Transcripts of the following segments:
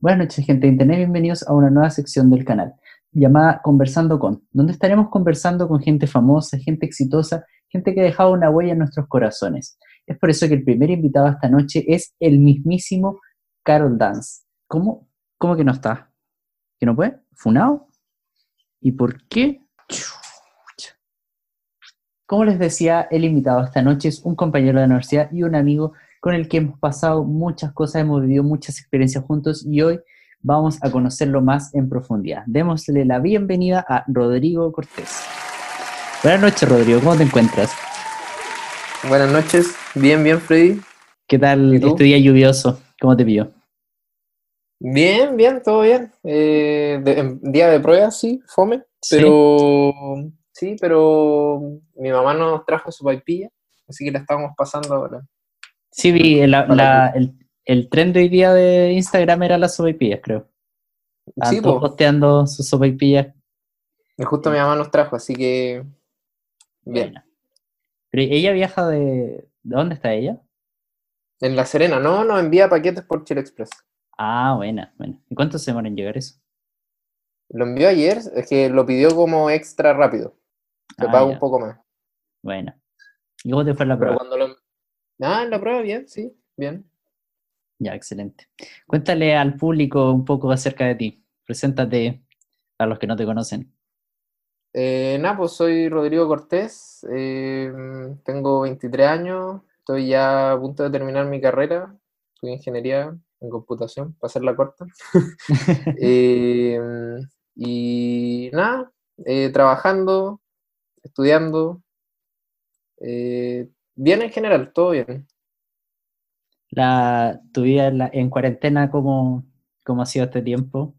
Buenas noches, gente de Internet. Bienvenidos a una nueva sección del canal llamada Conversando con, donde estaremos conversando con gente famosa, gente exitosa, gente que ha dejado una huella en nuestros corazones. Es por eso que el primer invitado esta noche es el mismísimo Carol Dance. ¿Cómo? ¿Cómo que no está? ¿Que no puede? ¿Funado? ¿Y por qué? Como les decía, el invitado esta noche es un compañero de la universidad y un amigo con el que hemos pasado muchas cosas, hemos vivido muchas experiencias juntos y hoy vamos a conocerlo más en profundidad. Démosle la bienvenida a Rodrigo Cortés. Buenas noches, Rodrigo, ¿cómo te encuentras? Buenas noches, bien, bien, Freddy. ¿Qué tal este día lluvioso? ¿Cómo te pilló? Bien, bien, todo bien. Eh, día de prueba, sí, fome, pero ¿Sí? pero mi mamá nos trajo su paipilla, así que la estábamos pasando ahora. Sí, vi el, el trend de hoy día de Instagram era las sopaipillas, creo. Sí, posteando sus sopaipillas. Y justo mi mamá nos trajo, así que. Bien. Pero ella viaja de. ¿De dónde está ella? En La Serena, no, nos envía paquetes por Chile Express. Ah, buena, bueno. ¿Y cuánto se demora en llegar eso? Lo envió ayer, es que lo pidió como extra rápido. Se ah, paga un poco más. Bueno. ¿Y cómo te fue la prueba? cuando lo... Ah, la prueba bien, sí, bien. Ya, excelente. Cuéntale al público un poco acerca de ti. Preséntate a los que no te conocen. Eh, nada, pues soy Rodrigo Cortés, eh, tengo 23 años, estoy ya a punto de terminar mi carrera, estudio ingeniería en computación, para hacer la corta. Eh, y nada, eh, trabajando, estudiando, bien en general, todo bien la, tu vida en, cuarentena, ¿cómo, ¿cómo, ha sido este tiempo?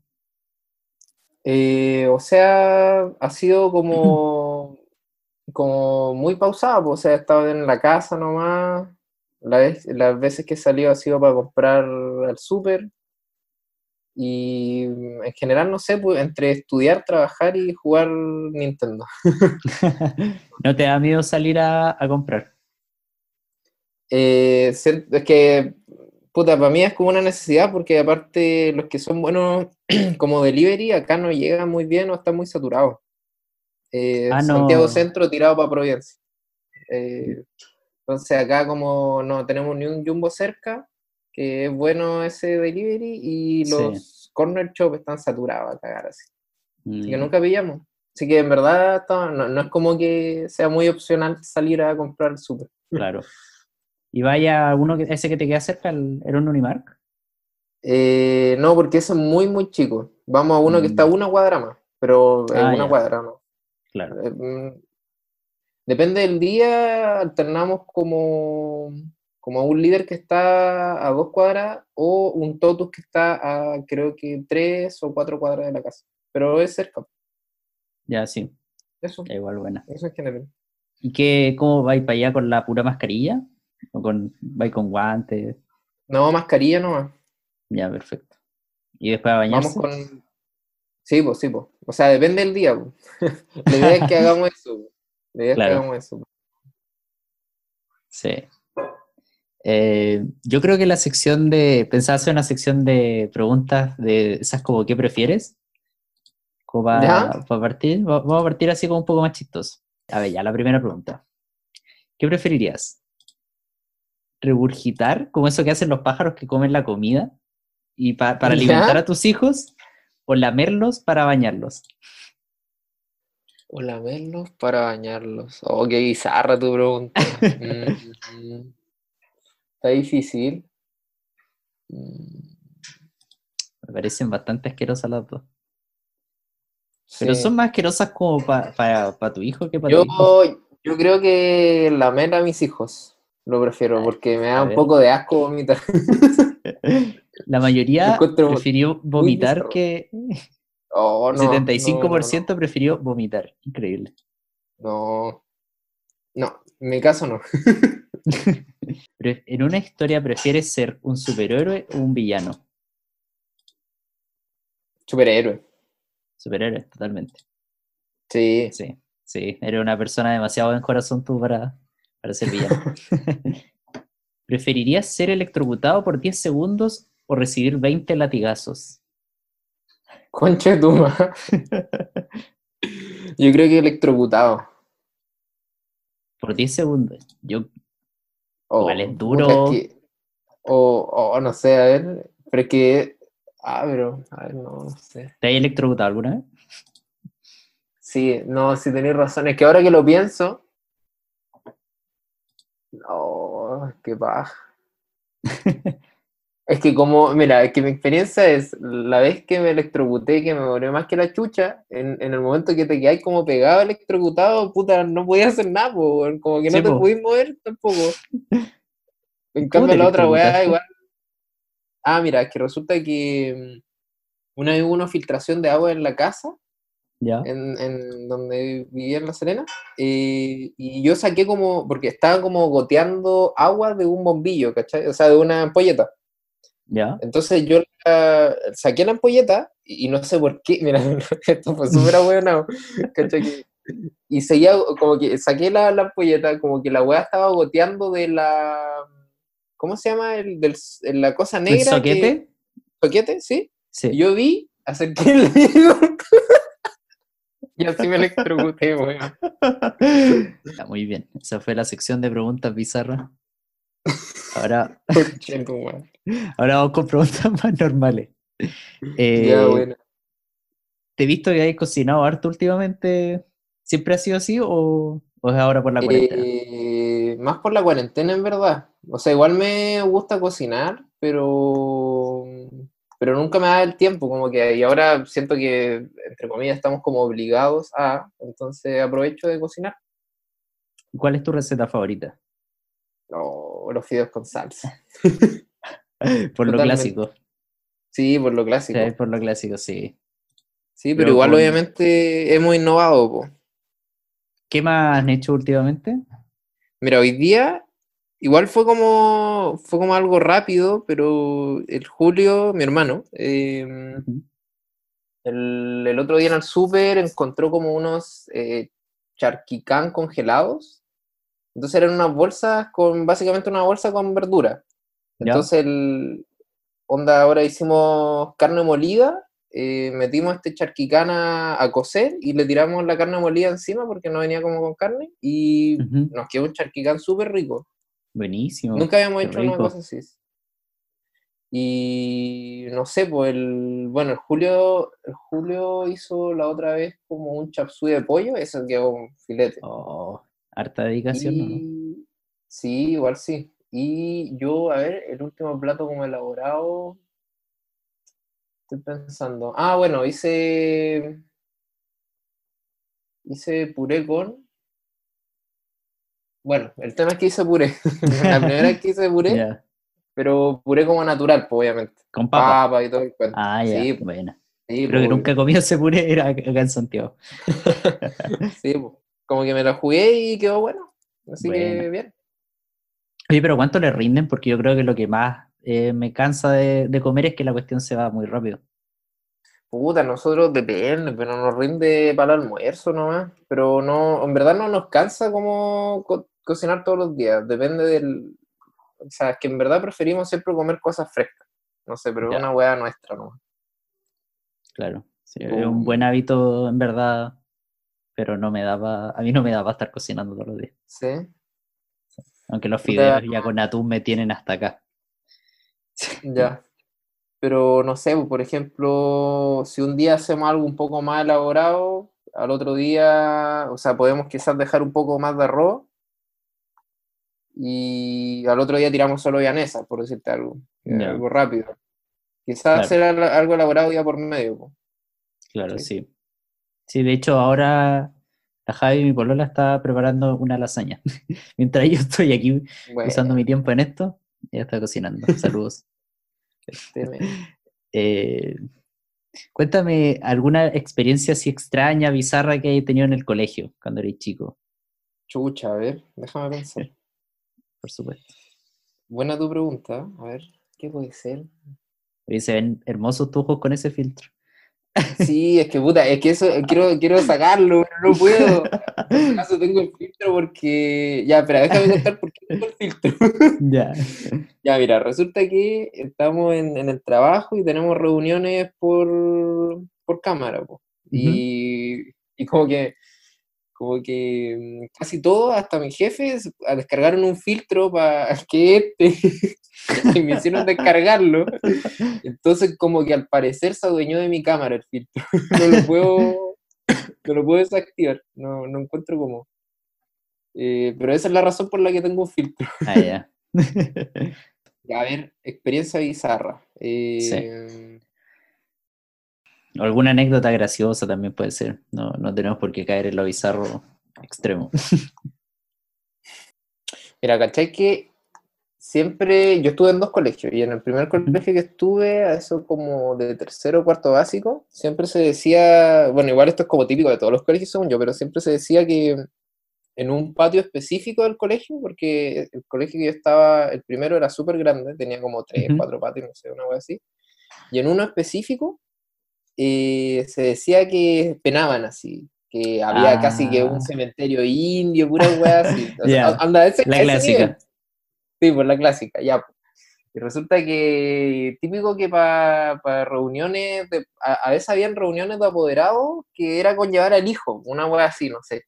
Eh, o sea, ha sido como, como muy pausado, o sea, he estado en la casa nomás, las veces que he salido ha sido para comprar al súper, y en general, no sé, pues, entre estudiar, trabajar y jugar Nintendo. ¿No te da miedo salir a comprar? Eh, es que, puta, para mí es como una necesidad porque aparte los que son buenos como delivery acá no llegan muy bien o están muy saturados. Eh, ah, Santiago Centro tirado para Providencia. Eh, entonces acá como no tenemos ni un jumbo cerca, que es bueno ese delivery, y los corner shop están saturados a cagar así. Así que mm. nunca pillamos. Así que en verdad no, no, es como que sea muy opcional salir a comprar súper. Claro. ¿Y vaya uno que, ese que te queda cerca, el, un Unimark? Eh, no, porque ese es muy, muy chico. Vamos a uno que está mm. una cuadra más, pero en ah, una cuadra no. Claro. Eh, mm, depende del día, alternamos como, como un líder que está a dos cuadras o un totus que está a creo que tres o cuatro cuadras de la casa. Pero es cerca. Ya, sí. Eso. igual buena. Eso es general. ¿Y qué, cómo vais para allá con la pura mascarilla? ¿O con, va con guantes? No, mascarilla nomás. Ya, perfecto. ¿Y después a bañarse? Vamos con... Sí, pues, sí, pues. O sea, depende del día. La idea es que hagamos eso. La idea es que hagamos eso. Sí. Eh, yo creo que la sección de. Pensaba hacer una sección de preguntas de esas como ¿qué prefieres? Como para, partir. Vamos a partir así como un poco más chistoso. A ver, ya la primera pregunta. ¿Qué preferirías? Regurgitar, como eso que hacen los pájaros que comen la comida, y para alimentar a tus hijos, o lamerlos para bañarlos. O lamerlos para bañarlos. Oh, qué bizarra tu pregunta. Mm, está difícil. Mm. Me parecen bastante asquerosas las dos. Pero son más asquerosas como para tu hijo que para yo, tu hijo. Yo creo que lamer a mis hijos. Lo prefiero porque me da un poco de asco vomitar. La mayoría prefirió vomitar que... Oh, no, 75% prefirió vomitar. Increíble. No. No, en mi caso no. en una historia prefieres ser un superhéroe o un villano? Superhéroe. Superhéroe, totalmente. Sí. Sí, sí. Eres una persona demasiado en corazón tú para, para ser villano. ¿Preferirías ser electrocutado por 10 segundos o recibir 20 latigazos? Concha de Yo creo que electrocutado. Por 10 segundos. Yo. Oh, es duro. o, no sé, a ver. Pero es que. Ah, pero. A ver, no, sé. ¿Te hay electrocutado alguna vez? Sí, no, si tenéis razón. Es que ahora que lo pienso. No, qué paja. Es que como, mira, es que mi experiencia es, la vez que me electrocuté, que me volví más que la chucha, en, el momento que te quedáis como pegado electrocutado, puta, no podías hacer nada, como que no te pudiste mover tampoco. En cambio la otra weá igual. Ah, mira, es que resulta que mm, una vez hubo una filtración de agua en la casa, ¿Ya? En, donde vivía en La Serena, eh, y yo saqué como, porque estaba como goteando agua de un bombillo, ¿cachai? O sea, de una ampolleta. Entonces yo saqué la ampolleta y, no sé por qué, mira, esto fue súper bueno, y seguía como que saqué la, ampolleta, como que la weá estaba goteando de la, ¿cómo se llama? El, del, la cosa negra. ¿El soquete? ¿Soquete? ¿Sí? Sí. yo vi, acerqué el dedo y así me electrocuté, weón. Está muy bien. Esa fue la sección de preguntas bizarras. Ahora, ahora vamos con preguntas más normales. Eh, bueno. ¿Te he visto que hay cocinado harto últimamente? ¿Siempre ha sido así o, es ahora por la cuarentena? Eh, más por la cuarentena, en verdad. O sea, igual me gusta cocinar, pero, pero nunca me da el tiempo, como que y ahora siento que, entre comillas, estamos como obligados a, entonces aprovecho de cocinar. ¿Cuál es tu receta favorita? los fideos con salsa. por lo clásico. Sí, por lo clásico. por lo clásico, sí. Sí, pero, igual obviamente hemos innovado. ¿Qué más han hecho últimamente? Mira, hoy día igual fue como fue como algo rápido, pero el Julio, mi hermano, em, el, otro día en el súper encontró como unos eh, charquicán congelados entonces eran unas bolsas con, básicamente una bolsa con verdura. Entonces, el, onda, ahora hicimos carne molida, eh, metimos este charquicana a cocer y le tiramos la carne molida encima porque no venía como con carne y nos quedó un charquicán súper rico. Buenísimo. Nunca habíamos hecho una cosa así. Y no sé, pues el, bueno, el Julio, el Julio hizo la otra vez como un chapsú de pollo, eso quedó un filete. Oh, Harta dedicación, ¿no? Sí, igual sí. Y yo, a ver, el último plato como elaborado. Estoy pensando. Ah, bueno, hice. Hice puré con. Bueno, el tema es que hice puré. la primera vez que hice puré. Pero puré como natural, pues, obviamente. Con papa. y todo el cuento. Ah, ya. Sí, bueno. Sí, Creo que nunca comí ese puré, era acá en Santiago. sí, pues como que me lo jugué y quedó bueno. Así que bien. Oye, pero ¿cuánto le rinden? Porque yo creo que lo que más eh, me cansa de, comer es que la cuestión se va muy rápido. Puta, nosotros depende, pero nos rinde para el almuerzo nomás. Pero no, en verdad no nos cansa como cocinar todos los días. Depende del. O sea, es que en verdad preferimos siempre comer cosas frescas. No sé, pero es una hueá nuestra nomás. Claro, es un buen hábito en verdad pero no me daba, a mí no me daba estar cocinando todos los días. Sí. Aunque los fideos ya con atún me tienen hasta acá. Ya. Pero no sé, por ejemplo, si un día hacemos algo un poco más elaborado, al otro día, o sea, podemos quizás dejar un poco más de arroz y al otro día tiramos solo llanesa, por decirte algo, algo rápido. Quizás hacer algo elaborado ya por medio. Claro, sí. Sí, de hecho ahora la Javi, mi polola, está preparando una lasaña. Mientras yo estoy aquí usando mi tiempo en esto, ella está cocinando. Saludos. Eh, cuéntame alguna experiencia así extraña, bizarra que hayas tenido en el colegio cuando eres chico. Chucha, a ver, déjame pensar. Por supuesto. Buena tu pregunta. A ver, ¿qué puede ser? se ven hermosos tus ojos con ese filtro. Sí, es que puta, es que eso quiero, quiero sacarlo, pero no puedo. En caso tengo el filtro porque. Ya, espera, déjame contar por qué tengo el filtro. Ya. Ya, mira, resulta que estamos en, el trabajo y tenemos reuniones por, por cámara, y, y como que como que mm, casi todo, hasta mis jefes, descargaron un filtro para que este, y me hicieron descargarlo. Entonces, como que al parecer se adueñó de mi cámara el filtro. No lo puedo, no lo puedo desactivar, no, no encuentro cómo. Eh, pero esa es la razón por la que tengo un filtro. Ah, ya. A ver, experiencia bizarra. Eh, Alguna anécdota graciosa también puede ser. No, no tenemos por qué caer en lo bizarro extremo. Mira, ¿cachai? Que siempre, yo estuve en dos colegios y en el primer colegio que estuve, a eso como de tercero o cuarto básico, siempre se decía, bueno, igual esto es como típico de todos los colegios según yo, pero siempre se decía que en un patio específico del colegio, porque el colegio que yo estaba, el primero era súper grande, tenía como tres, cuatro patios, no sé, una cosa así, y en uno específico eh, se decía que penaban así, que había casi que un ah. cementerio indio, pura weá así. anda, ese, la clásica. Sí, pues la clásica, ya. Y resulta que típico que para reuniones, a, veces habían reuniones de apoderados que era con llevar al hijo, una weá así, no sé.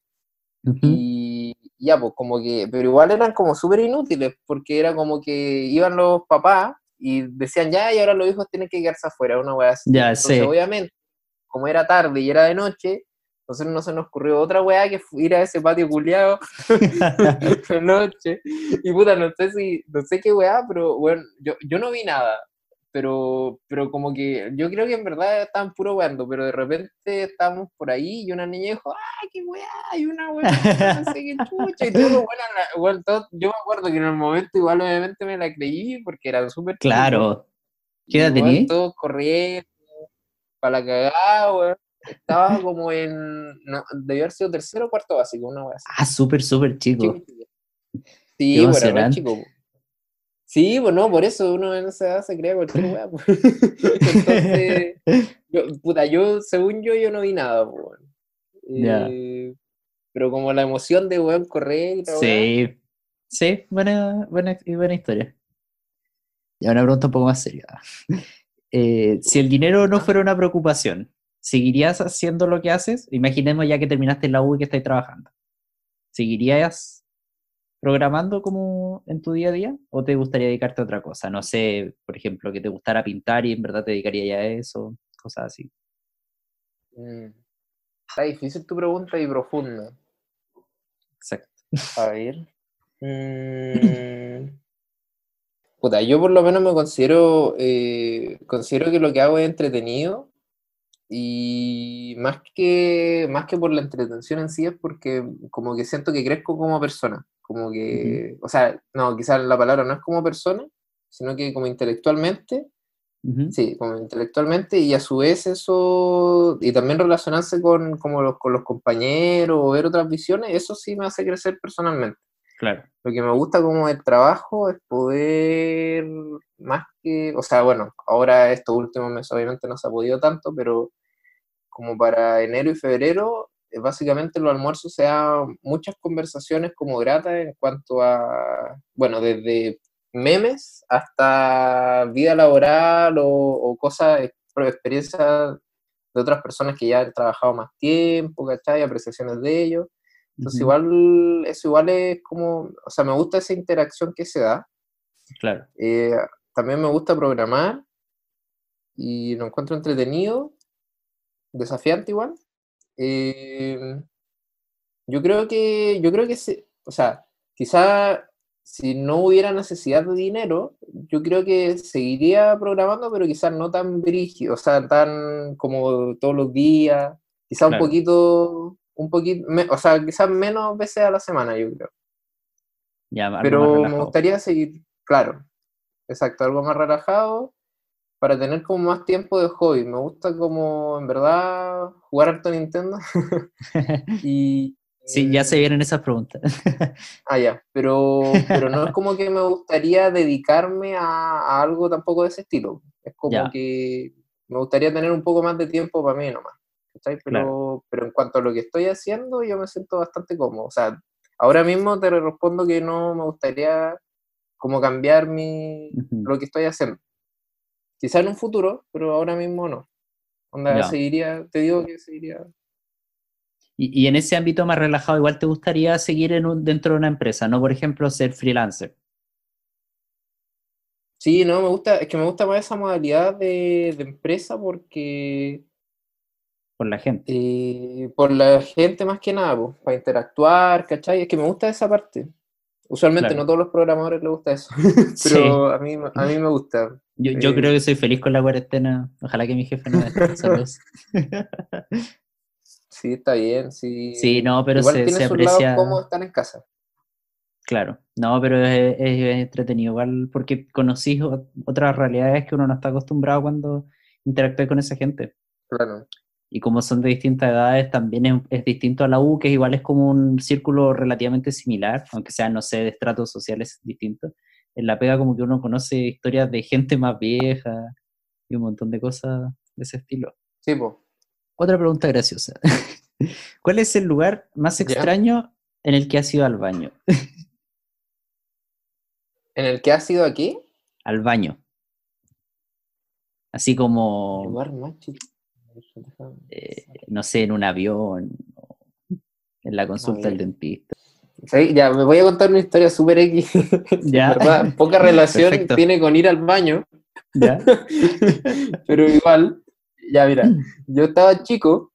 Y ya, pues como que, pero igual eran como súper inútiles, porque era como que iban los papás y decían ya, y ahora los hijos tienen que quedarse afuera, una weá así. Ya, entonces, obviamente, como era tarde y era de noche, entonces no se nos ocurrió otra weá que ir a ese patio culiado de noche. Y puta, no sé si, no sé qué weá, pero bueno, yo, yo no vi nada pero, pero como que yo creo que en verdad estaban puro weando, pero de repente estábamos por ahí y una niña dijo, ¡ay, qué weá! Hay una weá, no sé qué chucha, y todo, bueno, yo me acuerdo que en el momento igual obviamente me la creí porque era súper Claro. ¿Qué edad tenías? Todos corriendo, para la cagada, weón. Estaba como en, no, debió haber sido tercero o cuarto básico, una weá Ah, súper, súper chico. Sí, bueno, era chico. Sí, pues no, por eso uno en esa edad se crea cualquier weá. Pues. Entonces, yo, puta, yo, según yo, yo no vi nada, pues. Eh, pero como la emoción de weón correr y Sí, sí, buena, buena, buena historia. Y una pregunta un poco más seria. Eh, si el dinero no fuera una preocupación, ¿seguirías haciendo lo que haces? Imaginemos ya que terminaste la U y que estás trabajando. ¿Seguirías programando como en tu día a día? ¿O te gustaría dedicarte a otra cosa? No sé, por ejemplo, que te gustara pintar y en verdad te dedicaría ya a eso, cosas así. Mm. Está difícil tu pregunta y profunda. Exacto. A ver. Mm. Puta, yo por lo menos me considero, eh, considero que lo que hago es entretenido y más que, más que por la entretención en sí es porque como que siento que crezco como persona. Como que, o sea, no, quizás la palabra no es como persona, sino que como intelectualmente, sí, como intelectualmente, y a su vez eso, y también relacionarse con, como los, con los compañeros o ver otras visiones, eso sí me hace crecer personalmente. Claro. Lo que me gusta como el trabajo es poder, más que, o sea, bueno, ahora estos últimos meses obviamente no se ha podido tanto, pero como para enero y febrero eh, básicamente los almuerzos sean muchas conversaciones como gratas en cuanto a, bueno, desde memes hasta vida laboral o, cosas, experiencias de otras personas que ya han trabajado más tiempo, ¿cachai? Apreciaciones de ellos. Entonces, igual, eso igual es como, o sea, me gusta esa interacción que se da. Claro. Eh, también me gusta programar y lo encuentro entretenido, desafiante igual. Eh, yo creo que, yo creo que, se, o sea, quizá si no hubiera necesidad de dinero, yo creo que seguiría programando, pero quizás no tan brígido, o sea, tan como todos los días, quizás un poquito, un poquito, o sea, quizás menos veces a la semana, yo creo. pero me gustaría seguir, claro, exacto, algo más relajado para tener como más tiempo de hobby. Me gusta como, en verdad, jugar harto Nintendo. y, sí, ya se vienen esas preguntas. ah, ya, pero, pero no es como que me gustaría dedicarme a, algo tampoco de ese estilo. Es como que Me gustaría tener un poco más de tiempo para mí nomás. Pero, pero en cuanto a lo que estoy haciendo, yo me siento bastante cómodo. O sea, ahora mismo te respondo que no me gustaría como cambiar mi, lo que estoy haciendo. Quizá en un futuro, pero ahora mismo no. Onda, seguiría, te digo que seguiría. Y, y, en ese ámbito más relajado, igual te gustaría seguir en un, dentro de una empresa, no por ejemplo ser freelancer. Sí, no, me gusta, es que me gusta más esa modalidad de, empresa porque... Por la gente. Eh, por la gente más que nada, para interactuar, ¿cachai? Es que me gusta esa parte. Usualmente no todos los programadores les gusta eso, pero a, mí, a mí me gusta. Yo, yo creo que soy feliz con la cuarentena. Ojalá que mi jefe no me Saludos. sí, está bien. Sí, sí no, pero se, se aprecia. cómo están en casa. Claro, no, pero es, entretenido igual porque conocís otras realidades que uno no está acostumbrado cuando interactúa con esa gente. Claro. Y como son de distintas edades, también es, es, distinto a la U, que igual es como un círculo relativamente similar, aunque sea, no sé, de estratos sociales distintos en la pega como que uno conoce historias de gente más vieja y un montón de cosas de ese estilo. Sí, pues. Otra pregunta graciosa. ¿Cuál es el lugar más extraño en el que has ido al baño? ¿En el que has ido aquí? Al baño. Así como... lugar más eh, no sé, en un avión, en la consulta del dentista ya, me voy a contar una historia súper X. Ya. Poca relación tiene con ir al baño. Ya. Pero igual, ya mira, yo estaba chico,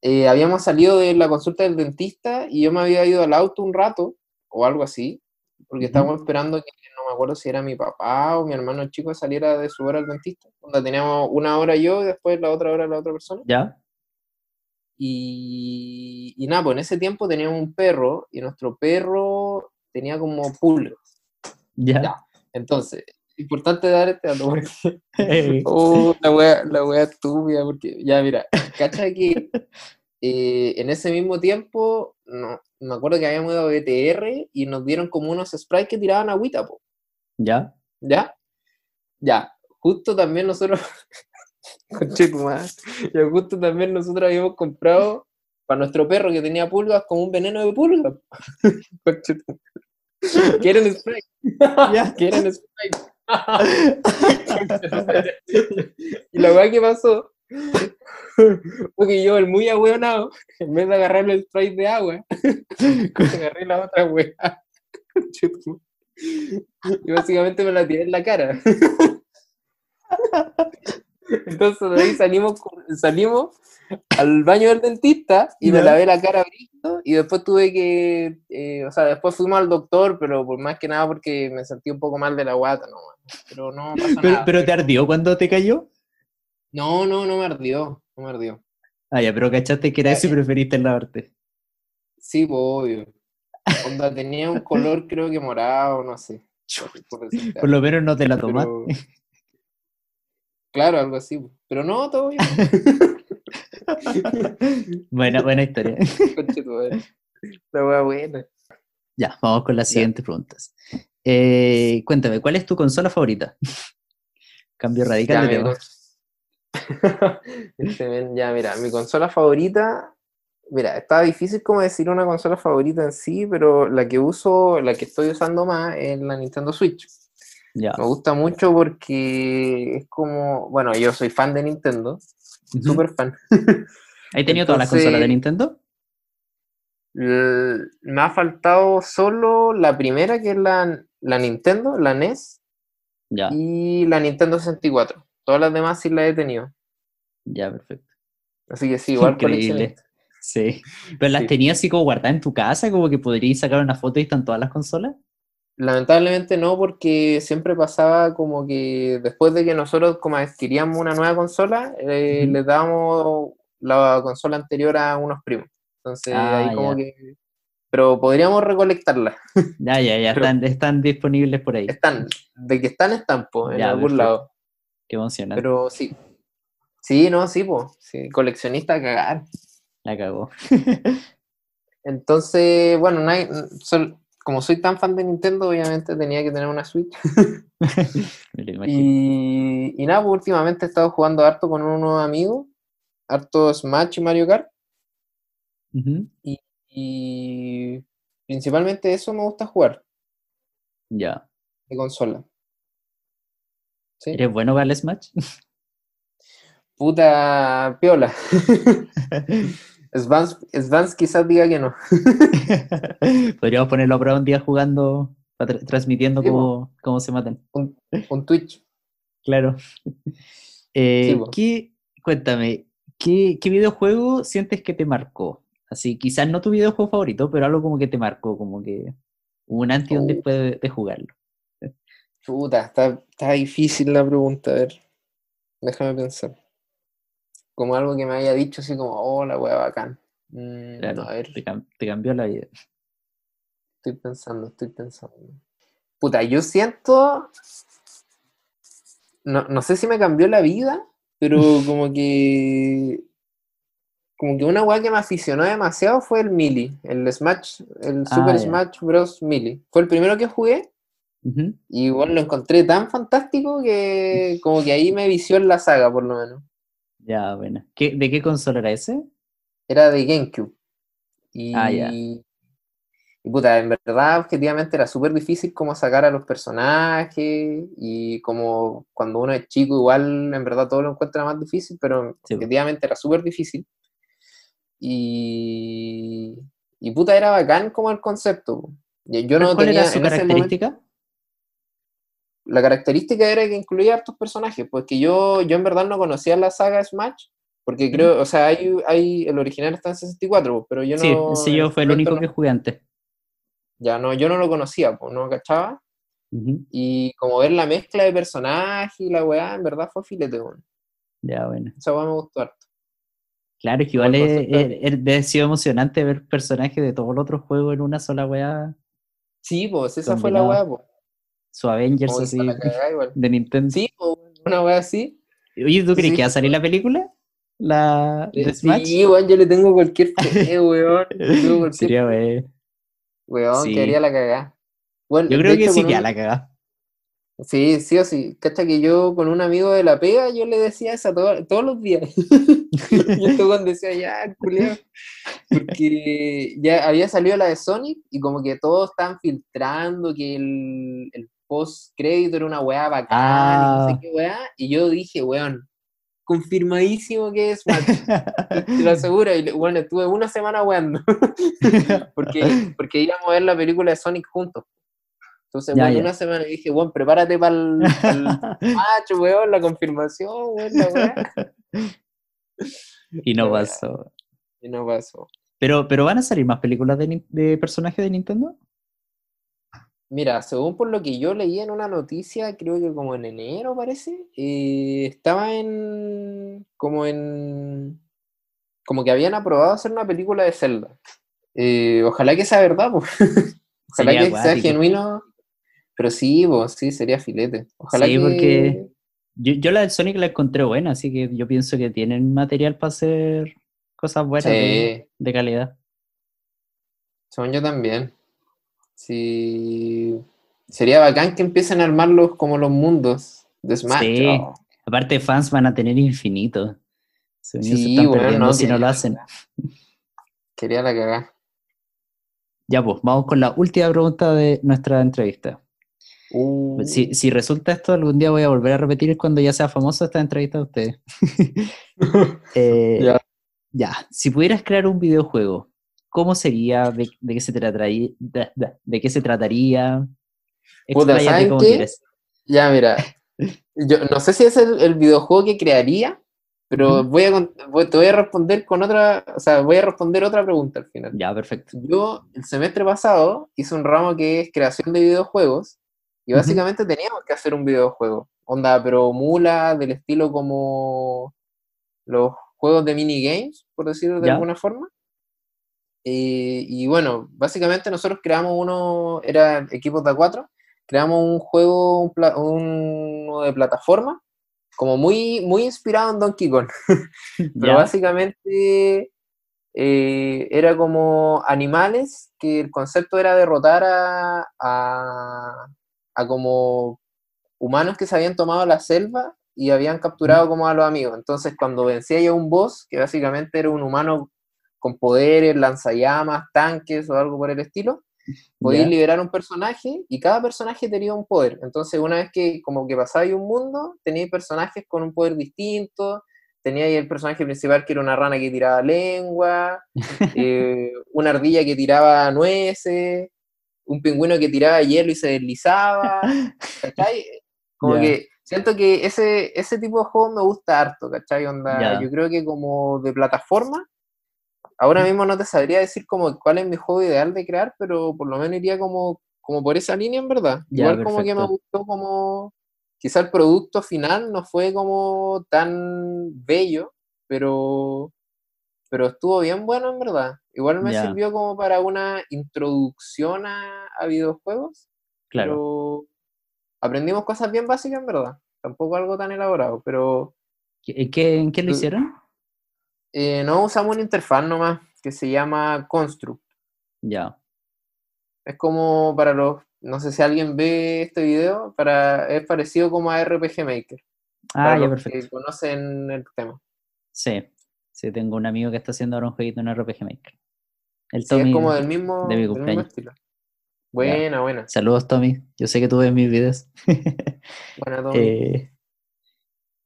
eh, habíamos salido de la consulta del dentista y yo me había ido al auto un rato o algo así, porque estábamos esperando que no me acuerdo si era mi papá o mi hermano chico saliera de su hora al dentista. Donde teníamos una hora yo y después la otra hora la otra persona. Ya. Y, y nada, pues en ese tiempo teníamos un perro y nuestro perro tenía como pulgas. Ya. Entonces, importante dar este dato porque. oh, la wea, la wea estúpida, porque ya, mira, cacha que eh, en ese mismo tiempo, no, me acuerdo que habíamos ido a BTR y nos dieron como unos sprays que tiraban agüita, po. ¿Ya? ¿Ya? Ya. Justo también nosotros y justo también nosotros habíamos comprado para nuestro perro que tenía pulgas como un veneno de pulgas. ¿Quieren spray? ¿Quieren spray? y la weá que pasó porque yo, el muy ahueonado, en vez de agarrar el spray de agua, agarré la otra weá. y básicamente me la tiré en la cara. Entonces de ahí salimos, salimos al baño del dentista y me lavé la cara y después tuve que, eh, o sea, después fuimos al doctor, pero por más que nada porque me sentí un poco mal de la guata, no, pero no pasa pero, nada. ¿Pero te ardió cuando te cayó? No, no, no me ardió, no me ardió. Ah, ya, pero cachaste que era eso y preferiste lavarte. Sí, pues, obvio. Onda, tenía un color creo que morado, no sé. Por, lo menos no te la tomaste. Claro, algo así. Pero no, todo bien. buena, buena historia. La buena. Ya, vamos con las siguientes preguntas. Eh, cuéntame, ¿cuál es tu consola favorita? Cambio radical de tema. ya, mira, mi consola favorita, mira, está difícil como decir una consola favorita en sí, pero la que uso, la que estoy usando más es la Nintendo Switch. Me gusta mucho porque es como, bueno, yo soy fan de Nintendo, súper fan. ¿Has tenido todas las consolas de Nintendo? Me ha faltado solo la primera, que es la, la Nintendo, la NES, ya. y la Nintendo 64. Todas las demás sí las he tenido. Ya, perfecto. Así que sí, igual Increíble. Sí. ¿Pero las tenías así como guardadas en tu casa? Como que podrías sacar una foto y están todas las consolas? Lamentablemente no, porque siempre pasaba como que después de que nosotros como adquiríamos una nueva consola, eh, les dábamos la consola anterior a unos primos. Entonces ah, ahí como que... Pero podríamos recolectarla. Ya, ya, ya, están, están disponibles por ahí. Están, de que están, están, pues, en algún lado. Qué emocionante. Pero sí. Sí, no, sí, pues. Sí, coleccionista a cagar. La cagó. Entonces, bueno, no hay, como soy tan fan de Nintendo, obviamente tenía que tener una Switch. y, y, nada, pues, últimamente he estado jugando harto con unos amigos, harto Smash y Mario Kart. y, principalmente eso me gusta jugar. Ya. De consola. ¿Eres bueno para el Smash? Puta piola. Svans, quizás diga que no. Podríamos ponerlo a prueba un día jugando, transmitiendo cómo, se matan. Un, Twitch. Claro. Eh, cuéntame, ¿qué, videojuego sientes que te marcó? Así, quizás no tu videojuego favorito, pero algo como que te marcó, como que un antes y un oh. después de, jugarlo. Puta, está, está difícil la pregunta, a ver. Déjame pensar como algo que me haya dicho así como, oh, la wea bacán. Mm, a ver. Te, cambió la vida. Estoy pensando, estoy pensando. Puta, yo siento. No, no sé si me cambió la vida, pero como que. Como que una weá que me aficionó demasiado fue el Mili, el Smash, el ah, Super Smash Bros. Mili. Fue el primero que jugué. Y bueno, lo encontré tan fantástico que como que ahí me vició en la saga, por lo menos. Ya, bueno. ¿De qué consola era ese? Era de GameCube. Y, ah, ya. Y puta, en verdad, objetivamente era súper difícil como sacar a los personajes y como cuando uno es chico igual en verdad todo lo encuentra más difícil, pero efectivamente era súper difícil. Y, y puta, era bacán como el concepto. Yo no ¿Cuál tenía, era su característica? La característica era que incluía hartos personajes, porque yo, yo en verdad no conocía la saga Smash, porque creo, o sea, hay, hay, el original está en 64, pero yo no... Sí, sí yo fue el único que jugué antes. Ya, no, yo no lo conocía, pues no cachaba. Y como ver la mezcla de personajes y la weá, en verdad fue filete, bueno. Ya, bueno. Esa weá me gustó harto. Claro, es que igual es, sido emocionante ver personajes de todos los otros juegos en una sola weá. Sí, pues esa fue la weá, pues su Avengers así de Nintendo. Sí, o una wea así. Oye, ¿tú crees que va a salir la película? La de Smash. Sí, weón, yo le tengo cualquier fe, weón. Sería weón. Weón, sí. quedaría la cagada. Bueno, yo creo que sí queda la cagada. Sí, sí o sí. Cacha que yo con un amigo de la pega, yo le decía eso todos los días. y este weón decía, ya. Porque ya había salido la de Sonic y como que todos estaban filtrando que el, el post crédito era una weá bacana, y no sé ah. qué weá, y yo dije, weón, confirmadísimo que es te lo aseguro, y bueno, estuve una semana weando, porque, porque íbamos a ver la película de Sonic juntos. Entonces, bueno, una semana dije, weón, prepárate para el, macho, weón, la confirmación, weón, la weá. Y no pasó. Y no pasó. Pero, pero ¿van a salir más películas de, de personajes de Nintendo? Mira, según por lo que yo leí en una noticia, creo que como en enero parece, eh, estaba en. como en. como que habían aprobado hacer una película de Zelda. Eh, ojalá que sea verdad, pues. ojalá que sea genuino. Pero sí, pues sí, sería filete. Ojalá sí, porque yo, la del Sonic la encontré buena, así que yo pienso que tienen material para hacer cosas buenas de, de calidad. Según yo también. Sí. Sería bacán que empiecen a armarlos como los mundos de Smash. Sí. Aparte, fans van a tener infinito. Sí, bueno, si no lo hacen. Quería la cagá. Ya, pues, vamos con la última pregunta de nuestra entrevista. Uh. Si, resulta esto, algún día voy a volver a repetir cuando ya sea famoso esta entrevista de ustedes. Eh, ya, si pudieras crear un videojuego, ¿Cómo sería? ¿De, qué se trataría? De, qué se trataría? Puta, ¿saben qué? Ya, mira. Yo no sé si es el, videojuego que crearía, pero voy a, te voy a responder con otra, o sea, voy a responder otra pregunta al final. Ya, perfecto. Yo el semestre pasado hice un ramo que es creación de videojuegos y básicamente teníamos que hacer un videojuego. Onda, pero mula del estilo como los juegos de minigames, por decirlo de alguna forma. Eh, y bueno, básicamente nosotros creamos uno, era equipos de A4, creamos un juego, un, de plataforma, como muy, muy inspirado en Donkey Kong. Pero básicamente eh, era como animales que el concepto era derrotar a, a, como humanos que se habían tomado la selva y habían capturado como a los amigos. Entonces, cuando vencía ya un boss, que básicamente era un humano con poderes, lanzallamas, tanques o algo por el estilo, podías liberar un personaje y cada personaje tenía un poder. Entonces, una vez que como que pasaba un mundo, tenías personajes con un poder distinto, tenía ahí el personaje principal que era una rana que tiraba lengua, eh, una ardilla que tiraba nueces, un pingüino que tiraba hielo y se deslizaba, ¿cachai? Como que siento que ese, ese tipo de juego me gusta harto, ¿cachai? Onda, Yo creo que como de plataforma, ahora mismo no te sabría decir como cuál es mi juego ideal de crear, pero por lo menos iría como, como por esa línea en verdad. Igual como que me gustó como quizá el producto final no fue como tan bello, pero, pero estuvo bien bueno en verdad. Igual me sirvió como para una introducción a, videojuegos. Claro. aprendimos cosas bien básicas en verdad. Tampoco algo tan elaborado, pero... ¿En qué, en qué lo hicieron? Eh, no usamos una interfaz nomás que se llama Construct. Ya. Es como para los no sé si alguien ve este video, para, es parecido como a RPG Maker. Ah, ya, perfecto. Que conocen el tema. Sí, sí, tengo un amigo que está haciendo ahora un jueguito en RPG Maker. El Tommy, es como del mismo, de mi cumpleaños. estilo. Buena, buena. Saludos, Tommy. Yo sé que tú ves mis videos. Buena, Tommy. Eh,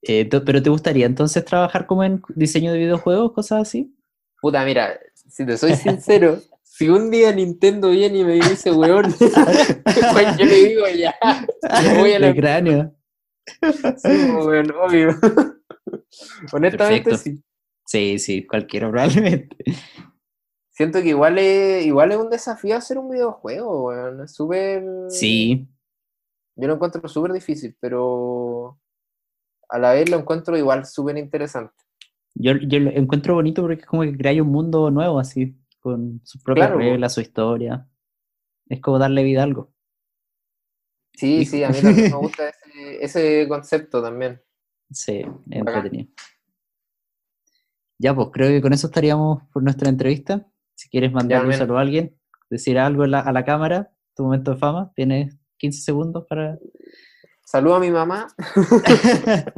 eh, pero ¿te gustaría entonces trabajar como en diseño de videojuegos, cosas así? Puta, mira, si te soy sincero, si un día Nintendo viene y me dice, weón, pues yo le digo ya, voy a la... cráneo. Sí, weón, obvio. Honestamente sí. Sí, sí, cualquiera probablemente. Siento que igual es, igual es un desafío hacer un videojuego, weón. Es súper... Sí. Yo lo encuentro súper difícil, pero a la vez lo encuentro igual súper interesante. Yo, yo lo encuentro bonito porque es como que crea un mundo nuevo, así con sus propias reglas, su historia. Es como darle vida a algo. Sí, sí, a mí también me gusta ese, concepto también. Sí, entretenido. Ya, pues creo que con eso estaríamos por nuestra entrevista. Si quieres mandar un saludo a alguien, decir algo a la, cámara, tu momento de fama, tienes 15 segundos para... Saludo a mi mamá.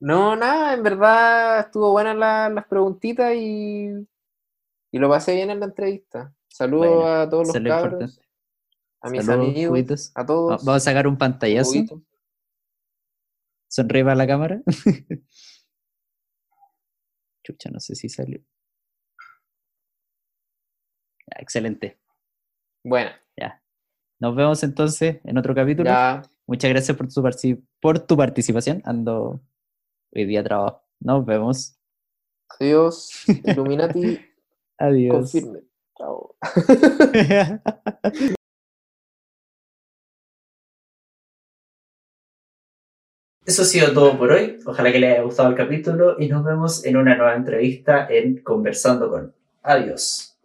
no, nada, en verdad estuvo buenas las preguntitas y y lo pasé bien en la entrevista. Saludos a todos los cabros, a mis amigos, a todos. Vamos a sacar un pantallazo. Sonríe para la cámara. Chucha, no sé si salió. excelente. Bueno. Ya. Nos vemos entonces en otro capítulo. Muchas gracias por tu, por tu participación. Ando hoy día trabajo. Nos vemos. Adiós. Illuminati. Adiós. Confirme. Chao. Eso ha sido todo por hoy. Ojalá que les haya gustado el capítulo y nos vemos en una nueva entrevista en Conversando con. Adiós.